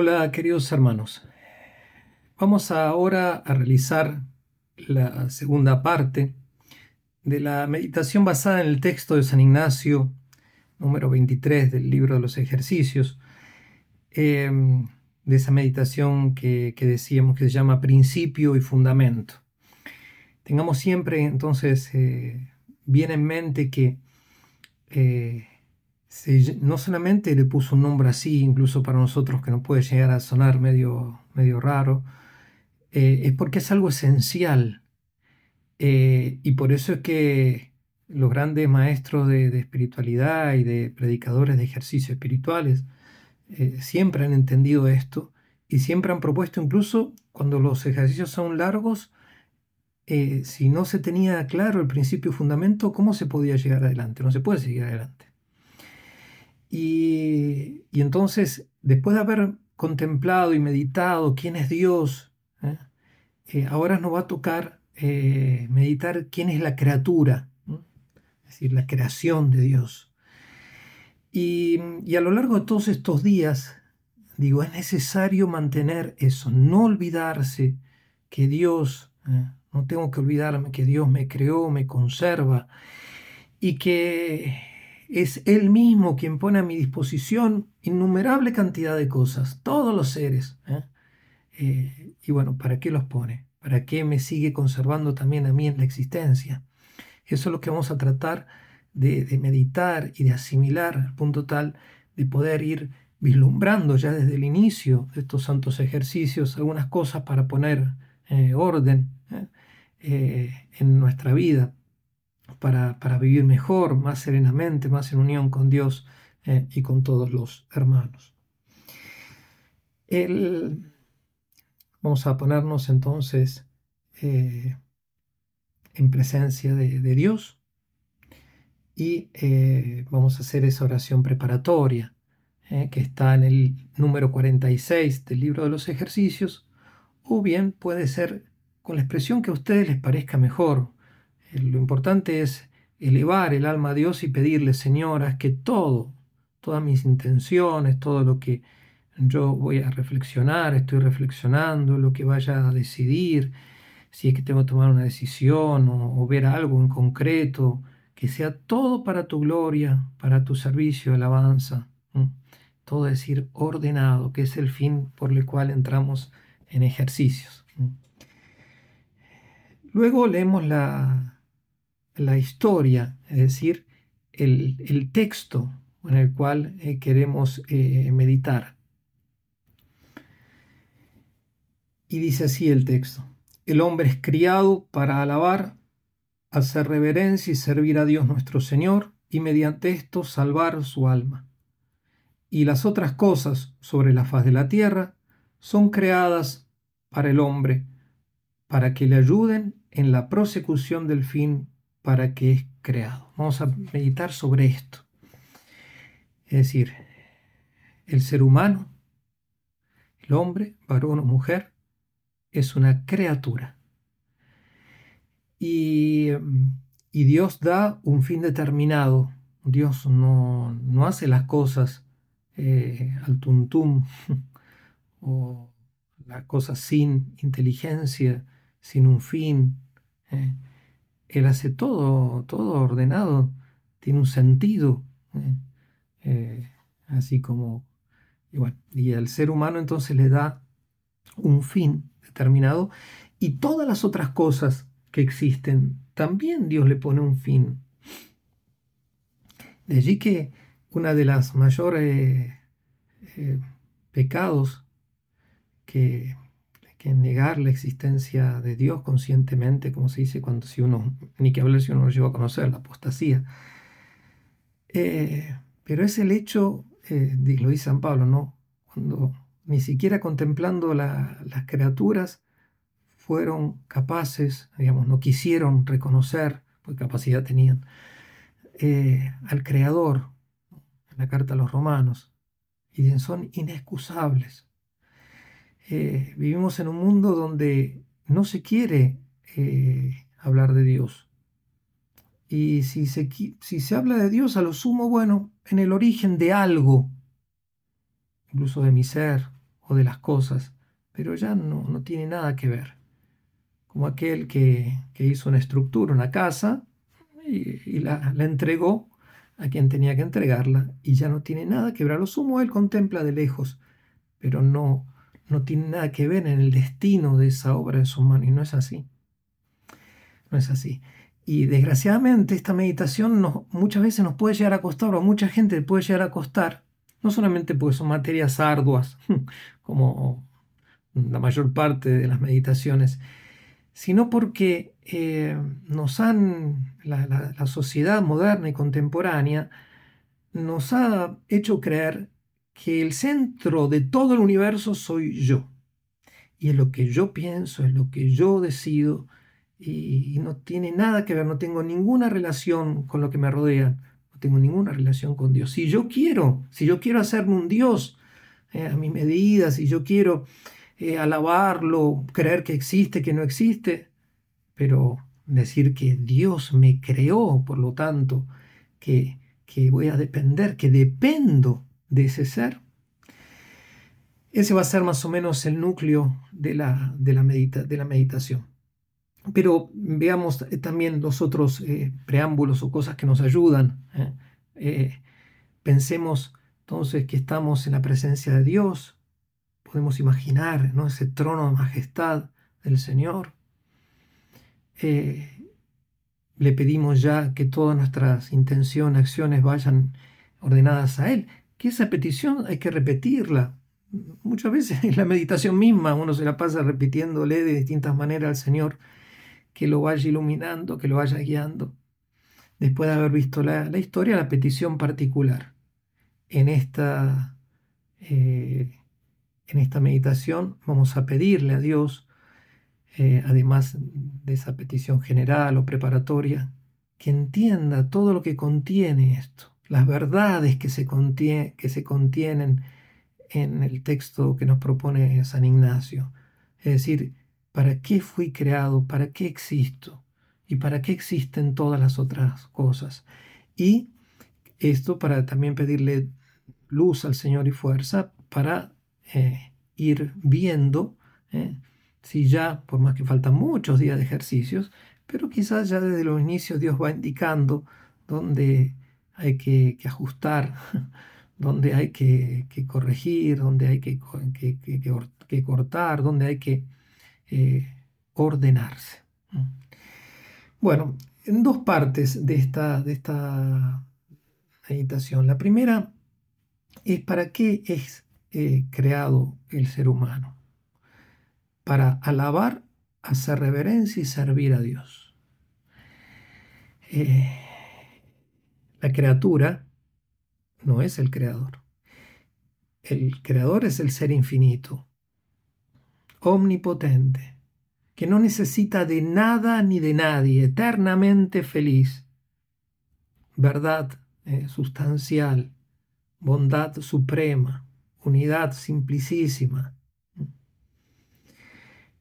Hola queridos hermanos. Vamos ahora a realizar la segunda parte de la meditación basada en el texto de San Ignacio, número 23 del libro de los ejercicios, em, de esa meditación que, decíamos que se llama principio y fundamento. Tengamos siempre entonces eh, bien en mente que eh, no solamente le puso un nombre así, incluso para nosotros que no puede llegar a sonar medio, medio raro, eh, es porque es algo esencial. Eh, y por eso es que los grandes maestros de, espiritualidad y de predicadores de ejercicios espirituales eh, siempre han entendido esto y siempre han propuesto, incluso cuando los ejercicios son largos, si no se tenía claro el principio y fundamento, ¿cómo se podía llegar adelante? No se puede seguir adelante. Y, entonces, después de haber contemplado y meditado quién es Dios, ¿eh? Eh, ahora nos va a tocar eh, meditar quién es la criatura, es decir, la creación de Dios. Y, y, a lo largo de todos estos días, digo, es necesario mantener eso, no olvidarse que Dios, no tengo que olvidarme que Dios me creó, me conserva y que es Él mismo quien pone a mi disposición innumerable cantidad de cosas, todos los seres. ¿eh? Eh, y bueno, ¿para qué los pone? ¿Para qué me sigue conservando también a mí en la existencia? Eso es lo que vamos a tratar de, meditar y de asimilar al punto tal de poder ir vislumbrando ya desde el inicio de estos santos ejercicios algunas cosas para poner eh, orden en nuestra vida para, vivir mejor, más serenamente, más en unión con Dios eh, y con todos los hermanos. vamos a ponernos entonces eh, en presencia de, Dios y eh, vamos a hacer esa oración preparatoria que está en el número 46 del libro de los ejercicios o bien puede ser con la expresión que a ustedes les parezca mejor lo importante es elevar el alma a Dios y pedirle, Señor, que todo, todas mis intenciones, todo lo que yo voy a reflexionar, estoy reflexionando, lo que vaya a decidir, si es que tengo que tomar una decisión o, ver algo en concreto, que sea todo para tu gloria, para tu servicio, alabanza. Todo decir ordenado, que es el fin por el cual entramos en ejercicios. Luego leemos la, la historia, es decir, el, texto en el cual eh, queremos eh, meditar. Y dice así el texto, el hombre es criado para alabar, hacer reverencia y servir a Dios nuestro Señor y mediante esto salvar su alma. Y las otras cosas sobre la faz de la tierra son creadas para el hombre, para que le ayuden en la prosecución del fin para que es creado. Vamos a meditar sobre esto. Es decir, el ser humano, el hombre, varón o mujer, es una criatura. Y, Dios da un fin determinado. Dios no, hace las cosas eh, al tuntum o las cosas sin inteligencia, sin un fin. Eh. Él hace todo, todo ordenado, tiene un sentido, ¿eh? Eh, así como, y, y al ser humano entonces le da un fin determinado y todas las otras cosas que existen, también Dios le pone un fin. De allí que una de las mayores eh, pecados que que negar la existencia de Dios conscientemente, como se dice cuando si uno, ni que hablar si uno lo lleva a conocer, la apostasía. Eh, pero es el hecho, eh, lo dice San Pablo, ¿no? Cuando ni siquiera contemplando las criaturas fueron capaces, digamos, no quisieron reconocer, porque capacidad tenían, eh, al Creador, en la carta a los romanos, y son inexcusables eh, vivimos en un mundo donde no se quiere eh, hablar de Dios. Y si se, si se habla de Dios, a lo sumo, bueno, en el origen de algo, incluso de mi ser o de las cosas, pero ya no, tiene nada que ver. Como aquel que, hizo una estructura, una casa, y, la, la, entregó a quien tenía que entregarla, y ya no tiene nada que ver. A lo sumo él contempla de lejos, pero no, no tiene nada que ver en el destino de esa obra de su mano, y no es así. No es así. Y desgraciadamente esta meditación muchas veces nos puede llegar a costar, o a mucha gente puede llegar a costar, no solamente porque son materias arduas, como la mayor parte de las meditaciones, sino porque eh, nos han, la, sociedad moderna y contemporánea nos ha hecho creer que el centro de todo el universo soy yo. Y es lo que yo pienso, es lo que yo decido, y, no tiene nada que ver, no tengo ninguna relación con lo que me rodea, no tengo ninguna relación con Dios. Si yo quiero, si yo quiero hacerme un Dios eh, a mi medida, si yo quiero eh, alabarlo, creer que existe, que no existe, pero decir que Dios me creó, por lo tanto, que, que voy a depender, que dependo de ese ser. Ese va a ser más o menos el núcleo de la, de la, medita, de la meditación. Pero veamos eh, también los otros eh, preámbulos o cosas que nos ayudan. ¿eh? pensemos entonces que estamos en la presencia de Dios. Podemos imaginar ¿no? ese trono de majestad del Señor. le pedimos ya que todas nuestras intenciones, acciones vayan ordenadas a Él. Que esa petición hay que repetirla. Muchas veces en la meditación misma uno se la pasa repitiéndole de distintas maneras al Señor que lo vaya iluminando, que lo vaya guiando. Después de haber visto la, historia, la petición particular. En esta, eh, en esta meditación vamos a pedirle a Dios, eh, además de esa petición general o preparatoria, que entienda todo lo que contiene esto, las verdades que se, que se contienen en el texto que nos propone San Ignacio. Es decir, ¿Para qué fui creado? ¿Para qué existo? ¿Y para qué existen todas las otras cosas? Y esto para también pedirle luz al Señor y fuerza para eh, ir viendo eh, si ya, por más que faltan muchos días de ejercicios, pero quizás ya desde los inicios Dios va indicando dónde hay que, ajustar, dónde hay que, corregir, dónde hay que, cortar, dónde hay que eh, ordenarse. Bueno, en dos partes de esta, de esta meditación. La primera es para qué es eh, creado el ser humano. Para alabar, hacer reverencia y servir a Dios. Eh, la criatura no es el creador. El creador es el ser infinito, omnipotente, que no necesita de nada ni de nadie, eternamente feliz. Verdad eh, sustancial, bondad suprema, unidad simplicísima.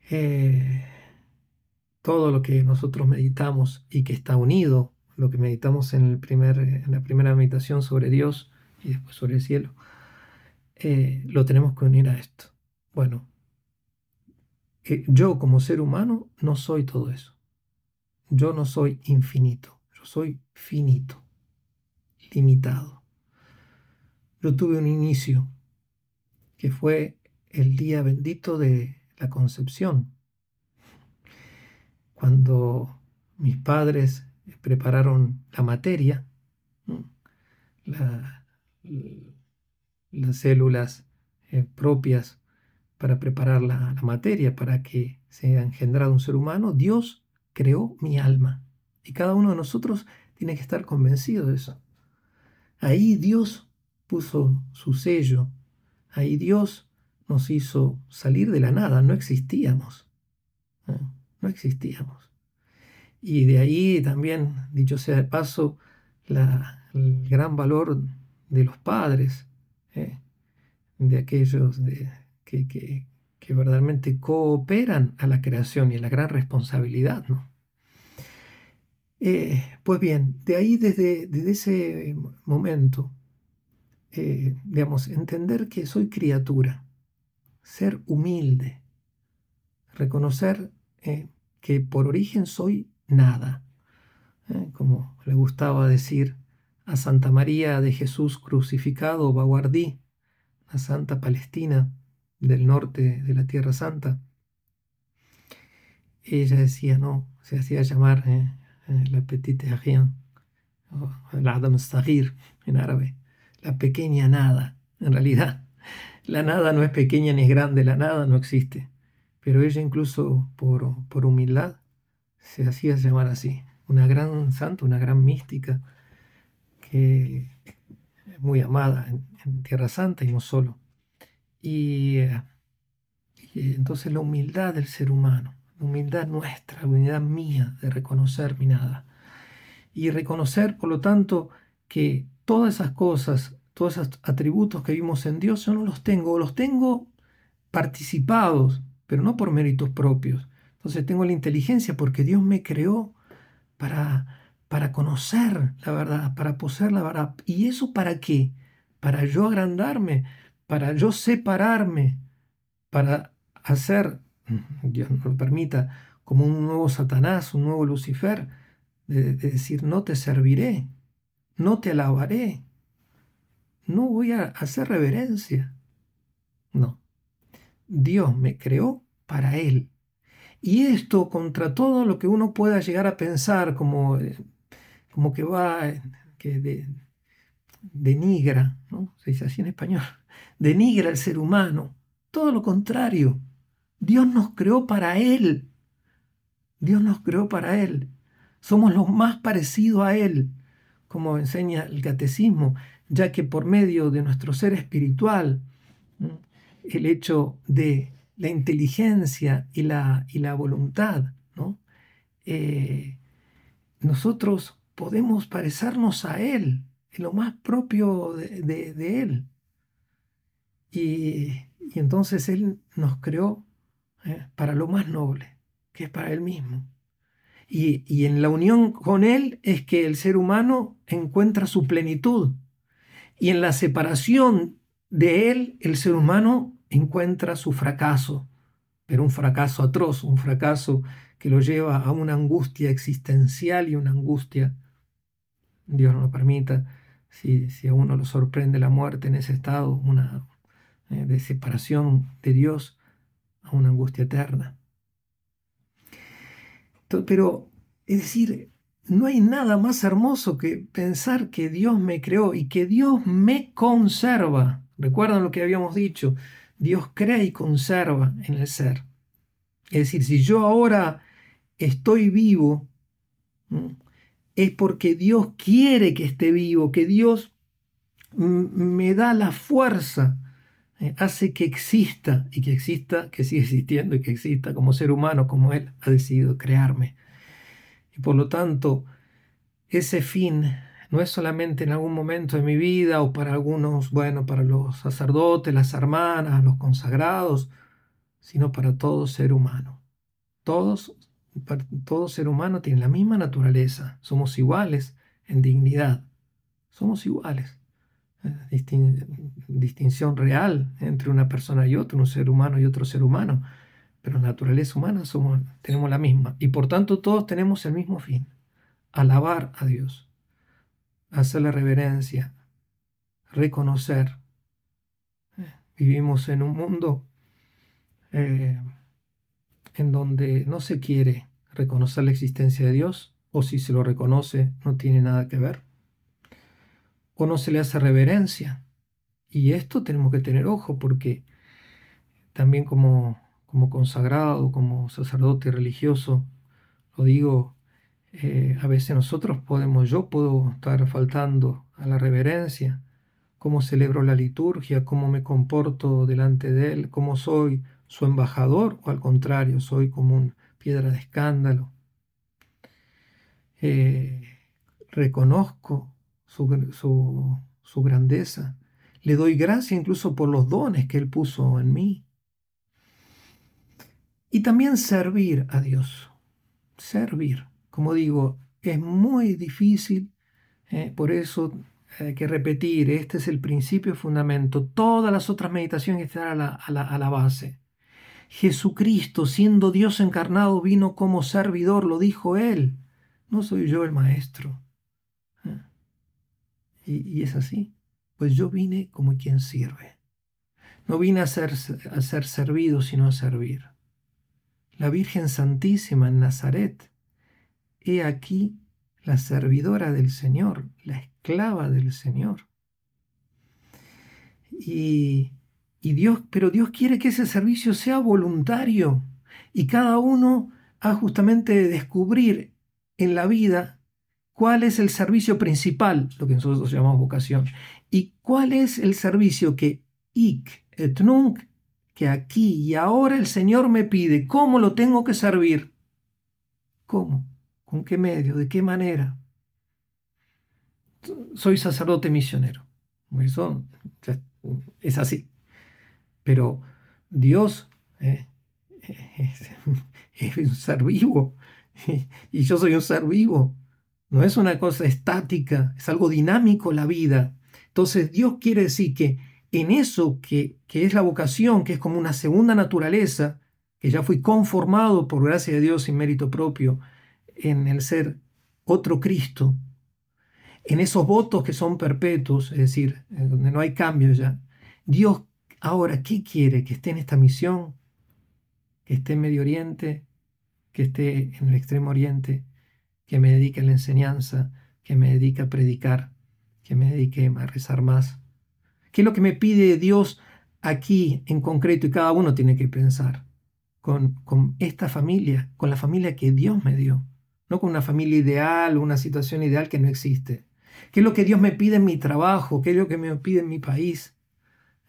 Eh, todo lo que nosotros meditamos y que está unido, lo que meditamos en, el primer, en la primera meditación sobre Dios y después sobre el cielo, eh, lo tenemos que unir a esto. Bueno, yo como ser humano no soy todo eso. Yo no soy infinito, yo soy finito, limitado. Yo tuve un inicio que fue el día bendito de la concepción, cuando mis padres prepararon la materia, las células eh, propias para preparar la, materia para que sea engendrado un ser humano, Dios creó mi alma. Y cada uno de nosotros tiene que estar convencido de eso. Ahí Dios puso su sello. Ahí Dios nos hizo salir de la nada. No existíamos. ¿eh? No, existíamos. Y de ahí también, dicho sea de paso, el gran valor de los padres, ¿eh? de aquellos de, que, verdaderamente cooperan a la creación y a la gran responsabilidad. ¿no? Eh, pues bien, de ahí desde, ese momento, eh, digamos, entender que soy criatura, ser humilde, reconocer que por origen soy nada, eh, como le gustaba decir a Santa María de Jesús crucificado, Baguardí, la santa palestina del norte de la Tierra Santa. Ella decía, no, se hacía llamar eh, la petite rien, la Adam Stagir en árabe, la pequeña nada. En realidad, la nada no es pequeña ni es grande, la nada no existe. Pero ella incluso por, por humildad se hacía llamar así, una gran santa, una gran mística que es muy amada en, Tierra Santa y no solo. Y, y, entonces la humildad del ser humano, la humildad nuestra, la humildad mía de reconocer mi nada. Y reconocer, por lo tanto, que todas esas cosas, todos esos atributos que vimos en Dios, yo no los tengo, los tengo participados, pero no por méritos propios. Entonces tengo la inteligencia porque Dios me creó para para conocer la verdad, para poseer la verdad. ¿Y eso para qué? Para yo agrandarme, para yo separarme, para hacer, Dios no lo permita, como un nuevo Satanás, un nuevo Lucifer, de decir, no te serviré, no te alabaré, no voy a hacer reverencia. No, Dios me creó para Él. Y esto contra todo lo que uno pueda llegar a pensar como eh, como que va, que denigra, ¿no? se dice así en español, denigra al ser humano. Todo lo contrario, Dios nos creó para Él. Dios nos creó para Él. Somos los más parecidos a Él, como enseña el catecismo, ya que por medio de nuestro ser espiritual, el hecho de la inteligencia y la, y la voluntad, ¿no? Eh, nosotros podemos parecernos a Él, en lo más propio de, Él. Y, entonces Él nos creó ¿eh? para lo más noble, que es para Él mismo. Y, y en la unión con Él es que el ser humano encuentra su plenitud. Y en la separación de Él, el ser humano encuentra su fracaso, pero un fracaso atroz, un fracaso que lo lleva a una angustia existencial y una angustia Dios no lo permita, si, a uno lo sorprende la muerte en ese estado, una eh, de separación de Dios a una angustia eterna. Pero, es decir, no hay nada más hermoso que pensar que Dios me creó y que Dios me conserva. ¿Recuerdan lo que habíamos dicho? Dios crea y conserva en el ser. Es decir, si yo ahora estoy vivo, es porque Dios quiere que esté vivo, que Dios me da la fuerza, eh, hace que exista y que exista, que siga existiendo y que exista como ser humano, como Él ha decidido crearme. Y por lo tanto, ese fin no es solamente en algún momento de mi vida o para algunos, bueno, para los sacerdotes, las hermanas, los consagrados, sino para todo ser humano. Todos todo ser humano tiene la misma naturaleza, somos iguales en dignidad, somos iguales. distinción real entre una persona y otra, un ser humano y otro ser humano, pero naturaleza humana somos, tenemos la misma. Y por tanto todos tenemos el mismo fin, alabar a Dios, hacerle reverencia, reconocer. Vivimos en un mundo eh, en donde no se quiere reconocer la existencia de Dios, o si se lo reconoce no tiene nada que ver, o no se le hace reverencia. Y esto tenemos que tener ojo porque también como, como consagrado, como sacerdote religioso, lo digo, eh, a veces nosotros podemos, yo puedo estar faltando a la reverencia, cómo celebro la liturgia, cómo me comporto delante de Él, cómo soy su embajador o al contrario, soy como una piedra de escándalo. Eh, reconozco su, su grandeza, le doy gracia incluso por los dones que Él puso en mí. Y también servir a Dios, servir. Como digo, es muy difícil, eh, por eso hay que repetir, este es el principio fundamento. Todas las otras meditaciones están a la, base. Jesucristo, siendo Dios encarnado, vino como servidor, lo dijo Él. No soy yo el maestro. ¿Eh? Y, y, es así. Pues yo vine como quien sirve. No vine a ser, a ser servido, sino a servir. La Virgen Santísima en Nazaret. He aquí la servidora del Señor, la esclava del Señor. Y, y Dios, pero Dios quiere que ese servicio sea voluntario y cada uno ha justamente de descubrir en la vida cuál es el servicio principal, lo que nosotros llamamos vocación, y cuál es el servicio que ik et que aquí y ahora el Señor me pide, cómo lo tengo que servir. ¿Cómo? ¿Con qué medio? ¿De qué manera? Soy sacerdote misionero. Eso es así. Pero Dios eh, es un ser vivo y yo soy un ser vivo. No es una cosa estática, es algo dinámico la vida. Entonces Dios quiere decir que en eso que, que es la vocación, que es como una segunda naturaleza, que ya fui conformado por gracia de Dios y mérito propio en el ser otro Cristo, en esos votos que son perpetuos, es decir, donde no hay cambio ya, Dios ahora, ¿qué quiere? Que esté en esta misión, que esté en Medio Oriente, que esté en el Extremo Oriente, que me dedique a la enseñanza, que me dedique a predicar, que me dedique a rezar más. ¿Qué es lo que me pide Dios aquí en concreto? Y cada uno tiene que pensar con, con esta familia, con la familia que Dios me dio, no con una familia ideal, una situación ideal que no existe. ¿Qué es lo que Dios me pide en mi trabajo? ¿Qué es lo que me pide en mi país?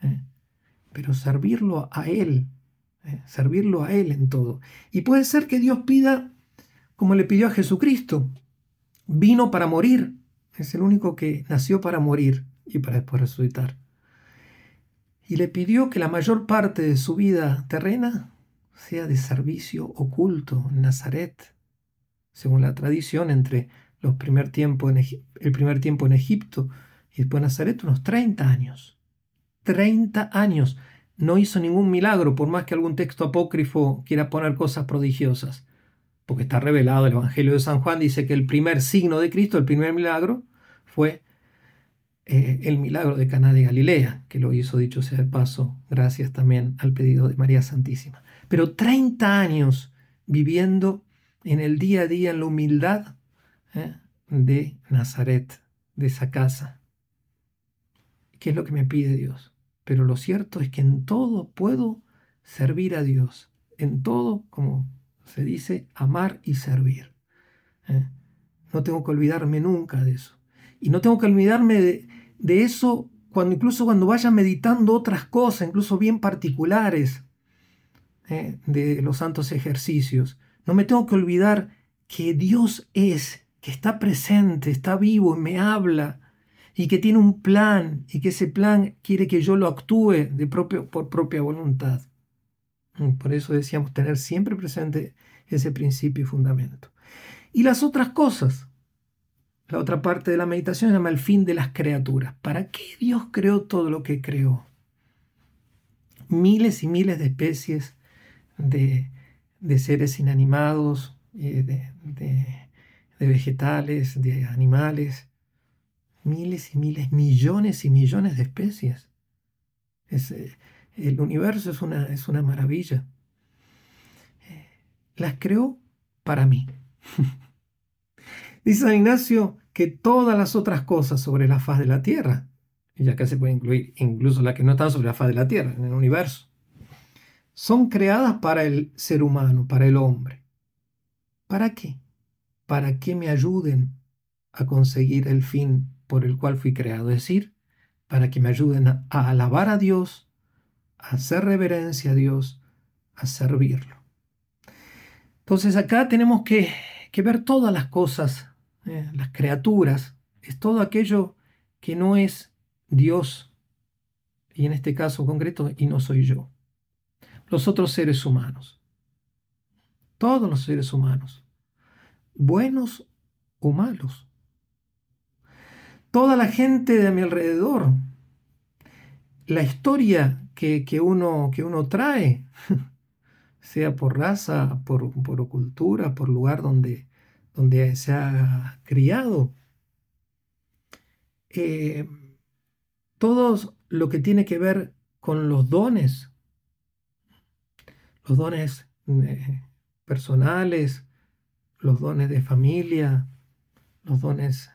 ¿Eh? Pero servirlo a Él, ¿eh? servirlo a Él en todo. Y puede ser que Dios pida, como le pidió a Jesucristo, vino para morir, es el único que nació para morir y para después resucitar. Y le pidió que la mayor parte de su vida terrena sea de servicio oculto en Nazaret, según la tradición entre los primer tiempo el primer tiempo en Egipto y después en Nazaret, unos 30 años. 30 años no hizo ningún milagro, por más que algún texto apócrifo quiera poner cosas prodigiosas, porque está revelado el Evangelio de San Juan, dice que el primer signo de Cristo, el primer milagro, fue eh, el milagro de Caná de Galilea, que lo hizo, dicho sea de paso, gracias también al pedido de María Santísima. Pero 30 años viviendo en el día a día en la humildad ¿eh? de Nazaret, de esa casa. ¿Qué es lo que me pide Dios? Pero lo cierto es que en todo puedo servir a Dios. En todo, como se dice, amar y servir. ¿eh? No tengo que olvidarme nunca de eso. Y no tengo que olvidarme de, eso cuando incluso cuando vaya meditando otras cosas, incluso bien particulares ¿eh? de los santos ejercicios. No me tengo que olvidar que Dios es, que está presente, está vivo y me habla y que tiene un plan y que ese plan quiere que yo lo actúe por propia voluntad. Mm, por eso decíamos tener siempre presente ese principio y fundamento. Y las otras cosas. La otra parte de la meditación se llama el fin de las criaturas. ¿Para qué Dios creó todo lo que creó? Miles y miles de especies de, seres inanimados, eh, de vegetales, de animales, miles y miles, millones y millones de especies. Eh, el universo es una, es una maravilla. Eh, las creó para mí. Dice San Ignacio que todas las otras cosas sobre la faz de la Tierra, y acá se puede incluir incluso las que no están sobre la faz de la Tierra, en el universo, son creadas para el ser humano, para el hombre. ¿Para qué? Para que me ayuden a conseguir el fin por el cual fui creado, es decir, para que me ayuden a, alabar a Dios, a hacer reverencia a Dios, a servirlo. Entonces acá tenemos que, ver todas las cosas, eh, las criaturas, es todo aquello que no es Dios, y en este caso concreto, y no soy yo. Los otros seres humanos, todos los seres humanos, buenos o malos, toda la gente de mi alrededor, la historia que, uno, que uno trae, sea por raza, por, por cultura, por lugar donde, donde se ha criado. Eh, todo lo que tiene que ver con los dones, los dones eh, personales, los dones de familia, los dones,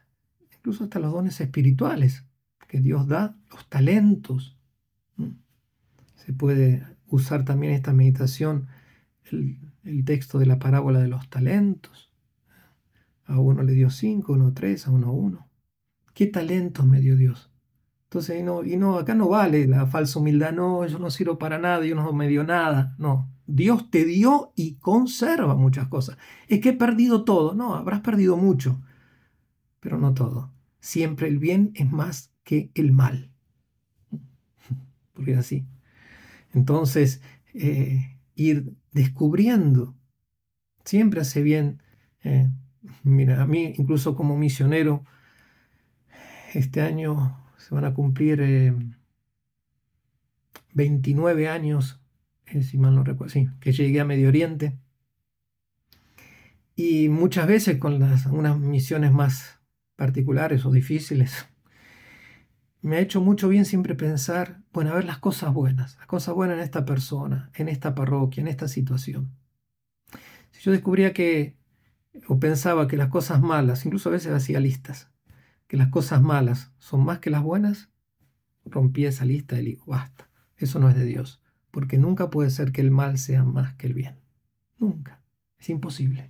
incluso hasta los dones espirituales que Dios da, los talentos. Se puede usar también esta meditación, el, texto de la parábola de los talentos. A uno le dio cinco, a uno tres, a uno uno. ¿Qué talentos me dio Dios? Entonces, y no, y no, acá no vale la falsa humildad, no, yo no sirvo para nada, Dios no me dio nada. No, Dios te dio y conserva muchas cosas. Es que he perdido todo, no, habrás perdido mucho, pero no todo. Siempre el bien es más que el mal. Porque es así. Entonces, eh, ir descubriendo siempre hace bien. Eh, mira, a mí incluso como misionero, este año se van a cumplir 29 eh, años, eh, si mal no recuerdo, sí, que llegué a Medio Oriente. Y muchas veces con unas misiones más particulares o difíciles, me ha hecho mucho bien siempre pensar, bueno, a ver las cosas buenas, las cosas buenas en esta persona, en esta parroquia, en esta situación. Si yo descubría que, o pensaba que las cosas malas, incluso a veces hacía listas, que las cosas malas son más que las buenas, rompí esa lista y digo, basta, eso no es de Dios, porque nunca puede ser que el mal sea más que el bien. Nunca. Es imposible.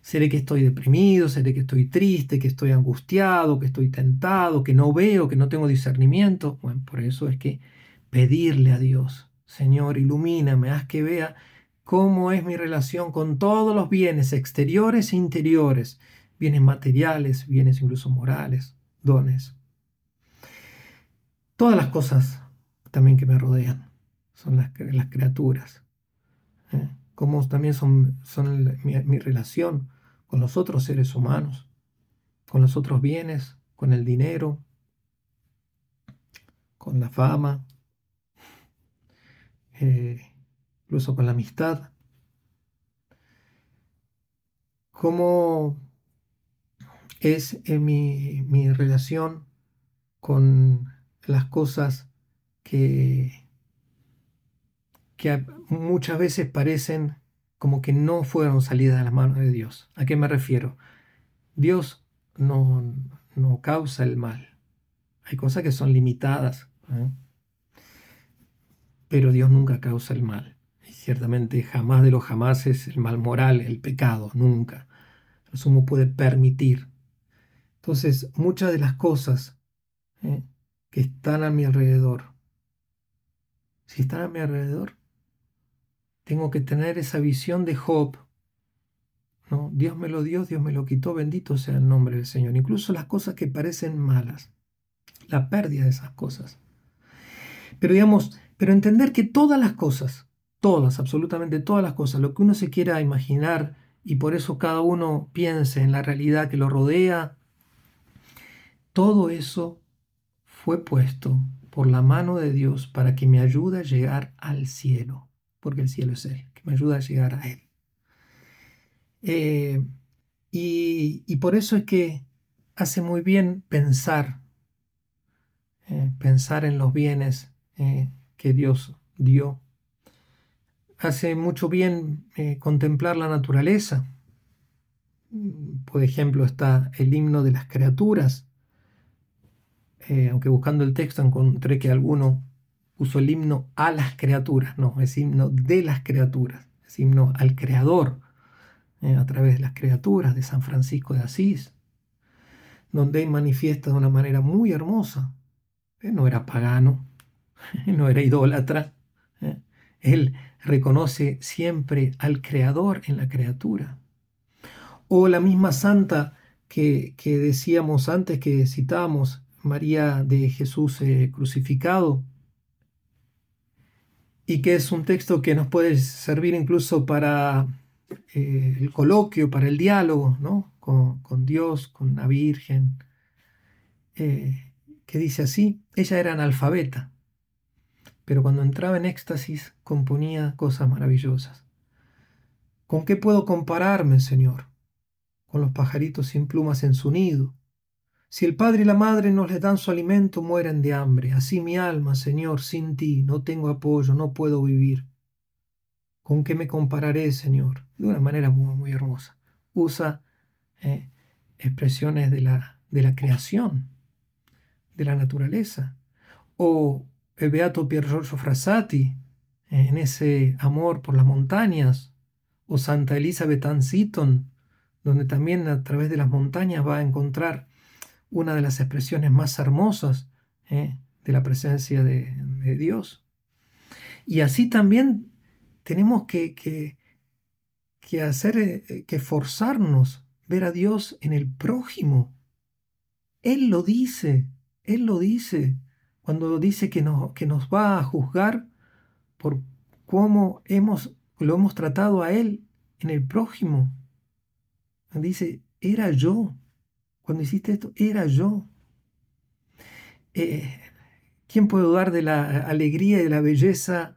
Seré que estoy deprimido, seré que estoy triste, que estoy angustiado, que estoy tentado, que no veo, que no tengo discernimiento. Bueno, por eso es que pedirle a Dios, Señor, ilumíname, haz que vea cómo es mi relación con todos los bienes exteriores e interiores bienes materiales, bienes incluso morales, dones. Todas las cosas también que me rodean son las, las criaturas. ¿eh? Como también son, son mi, mi relación con los otros seres humanos, con los otros bienes, con el dinero, con la fama, eh, incluso con la amistad. Cómo es en mi, relación con las cosas que, que muchas veces parecen como que no fueron salidas de las manos de Dios. ¿A qué me refiero? Dios no, no causa el mal. Hay cosas que son limitadas, ¿eh? pero Dios nunca causa el mal. Y ciertamente jamás de los jamás es el mal moral, el pecado, nunca. El sumo puede permitir entonces, muchas de las cosas ¿eh? que están a mi alrededor, si están a mi alrededor, tengo que tener esa visión de Job. ¿no? Dios me lo dio, Dios me lo quitó, bendito sea el nombre del Señor. Incluso las cosas que parecen malas, la pérdida de esas cosas. Pero digamos, pero entender que todas las cosas, todas, absolutamente todas las cosas, lo que uno se quiera imaginar y por eso cada uno piense en la realidad que lo rodea, todo eso fue puesto por la mano de Dios para que me ayude a llegar al cielo, porque el cielo es Él, que me ayuda a llegar a Él. Eh, y, por eso es que hace muy bien pensar, eh, pensar en los bienes eh, que Dios dio. Hace mucho bien contemplar la naturaleza. Por ejemplo, está el himno de las criaturas, aunque buscando el texto encontré que alguno puso el himno a las criaturas, no, es himno de las criaturas, es himno al Creador, eh, a través de las criaturas de San Francisco de Asís, donde él manifiesta de una manera muy hermosa. Él no era pagano, no era idólatra, eh, él reconoce siempre al Creador en la criatura. O la misma santa que, que decíamos antes, que citábamos, María de Jesús eh, crucificado, y que es un texto que nos puede servir incluso para eh, el coloquio, para el diálogo ¿no? con, Dios, con la Virgen. eh, que dice así, ella era analfabeta, pero cuando entraba en éxtasis componía cosas maravillosas. ¿Con qué puedo compararme, Señor? Con los pajaritos sin plumas en su nido. Si el padre y la madre no les dan su alimento, mueren de hambre. Así mi alma, Señor, sin ti no tengo apoyo, no puedo vivir. ¿Con qué me compararé, Señor? De una manera muy, muy hermosa. Usa eh, expresiones de la, de la creación, de la naturaleza. O el beato Pier Giorgio Frassati, en ese amor por las montañas, o Santa Elizabeth Ann Seton, donde también a través de las montañas va a encontrar una de las expresiones más hermosas eh, de la presencia de, Dios. Y así también tenemos que, que, hacer, eh, que forzarnos, ver a Dios en el prójimo. Él lo dice, Él lo dice, cuando dice que nos, que nos va a juzgar por cómo hemos, lo hemos tratado a Él en el prójimo. Dice, era yo. Cuando hiciste esto, era yo. Eh, ¿Quién puede dudar de la alegría y de la belleza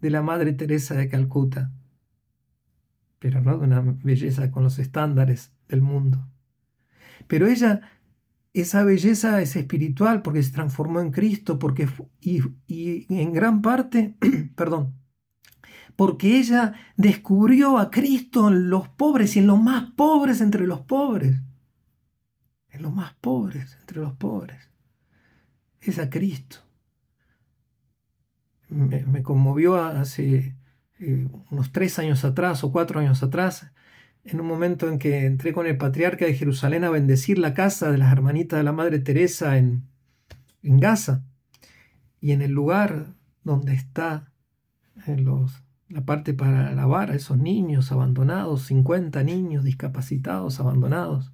de la Madre Teresa de Calcuta, pero no de una belleza con los estándares del mundo. Pero ella, esa belleza es espiritual porque se transformó en Cristo, porque, y, y en gran parte, perdón, porque ella descubrió a Cristo en los pobres y en los más pobres entre los pobres. En los más pobres entre los pobres. Es a Cristo me, conmovió hace eh, unos tres años atrás o cuatro años atrás, en un momento en que entré con el patriarca de Jerusalén a bendecir la casa de las hermanitas de la Madre Teresa en, en Gaza. Y en el lugar donde está en los, la parte para lavar a esos niños abandonados, 50 niños discapacitados abandonados,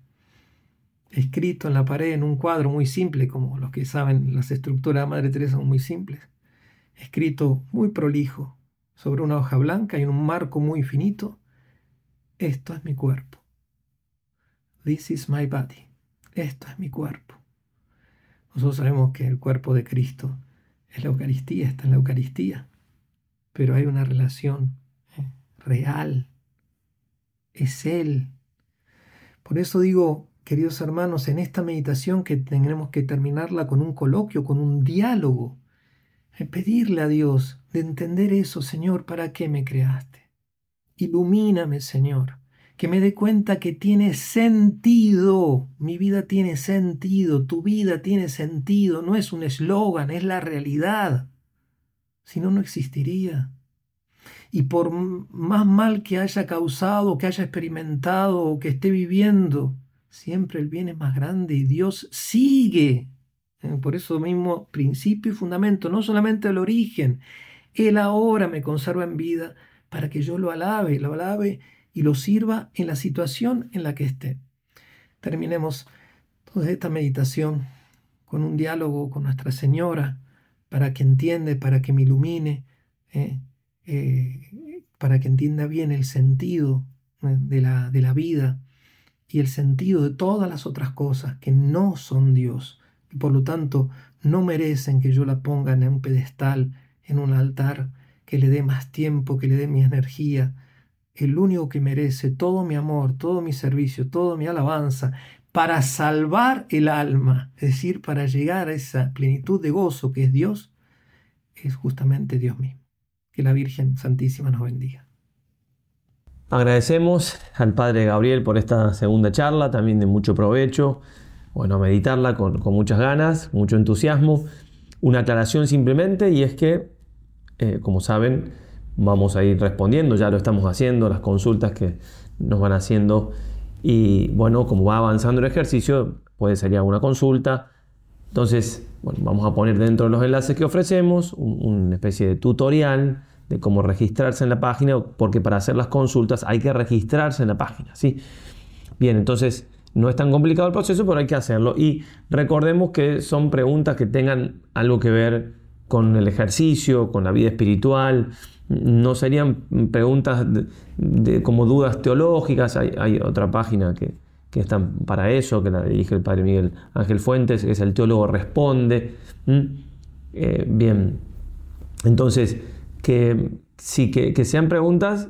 escrito en la pared en un cuadro muy simple, como los que saben, las estructuras de Madre Teresa son muy simples escrito muy prolijo sobre una hoja blanca y en un marco muy finito, esto es mi cuerpo. This is my body. Esto es mi cuerpo. Nosotros sabemos que el cuerpo de Cristo es la Eucaristía, está en la Eucaristía, pero hay una relación ¿eh? real. Es Él. Por eso digo, queridos hermanos, en esta meditación que tendremos que terminarla con un coloquio, con un diálogo pedirle a Dios de entender eso, Señor, ¿para qué me creaste? Ilumíname, Señor, que me dé cuenta que tiene sentido, mi vida tiene sentido, tu vida tiene sentido, no es un eslogan, es la realidad. Si no, no existiría. Y por más mal que haya causado, que haya experimentado o que esté viviendo, siempre el bien es más grande y Dios sigue eh, por eso mismo, principio y fundamento, no solamente el origen. Él ahora me conserva en vida para que yo lo alabe, lo alabe y lo sirva en la situación en la que esté. Terminemos entonces esta meditación con un diálogo con Nuestra Señora para que entienda, para que me ilumine, eh, eh, para que entienda bien el sentido de la, de la vida y el sentido de todas las otras cosas que no son Dios y por lo tanto no merecen que yo la ponga en un pedestal, en un altar, que le dé más tiempo, que le dé mi energía. El único que merece todo mi amor, todo mi servicio, toda mi alabanza, para salvar el alma, es decir, para llegar a esa plenitud de gozo que es Dios, es justamente Dios mismo. Que la Virgen Santísima nos bendiga. Agradecemos al Padre Gabriel por esta segunda charla, también de mucho provecho bueno, meditarla con, muchas ganas, mucho entusiasmo. Una aclaración simplemente y es que, eh, como saben, vamos a ir respondiendo, ya lo estamos haciendo, las consultas que nos van haciendo y bueno, como va avanzando el ejercicio, puede ser ya una consulta. Entonces, bueno, vamos a poner dentro de los enlaces que ofrecemos una especie de tutorial de cómo registrarse en la página, porque para hacer las consultas hay que registrarse en la página, ¿sí? Bien, entonces no es tan complicado el proceso, pero hay que hacerlo. Y recordemos que son preguntas que tengan algo que ver con el ejercicio, con la vida espiritual. No serían preguntas de, como dudas teológicas. Hay, otra página que, que están para eso, que la dirige el padre Miguel Ángel Fuentes, que es el teólogo responde. Eh, bien, entonces, que sí, que, sean preguntas,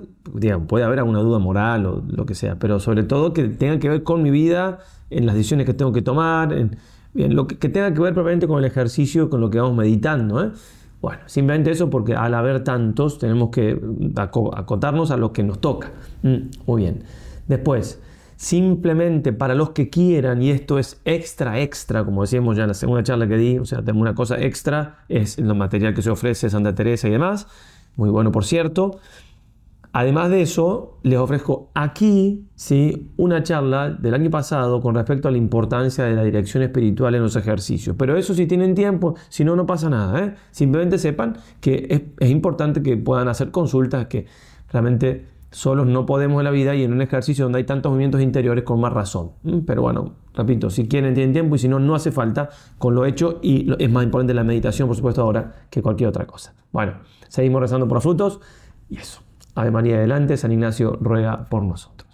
puede haber alguna duda moral o lo que sea, pero sobre todo que tengan que ver con mi vida, en las decisiones que tengo que tomar, en, lo que, tenga que ver probablemente con el ejercicio, con lo que vamos meditando. ¿eh? Bueno, simplemente eso porque al haber tantos tenemos que acotarnos a lo que nos toca. Mm, muy bien. Después, simplemente para los que quieran, y esto es extra, extra, como decíamos ya en la segunda charla que di, o sea, tengo una cosa extra, es el material que se ofrece Santa Teresa y demás, muy bueno por cierto. Además de eso, les ofrezco aquí ¿sí? una charla del año pasado con respecto a la importancia de la dirección espiritual en los ejercicios. Pero eso si tienen tiempo, si no, no pasa nada. ¿eh? Simplemente sepan que es, es importante que puedan hacer consultas, que realmente solos no podemos en la vida y en un ejercicio donde hay tantos movimientos interiores con más razón. Mm, pero bueno, repito, si quieren tienen tiempo y si no, no hace falta con lo hecho y es más importante la meditación, por supuesto, ahora que cualquier otra cosa. Bueno, seguimos rezando por frutos y eso. Ave María adelante, San Ignacio ruega por nosotros.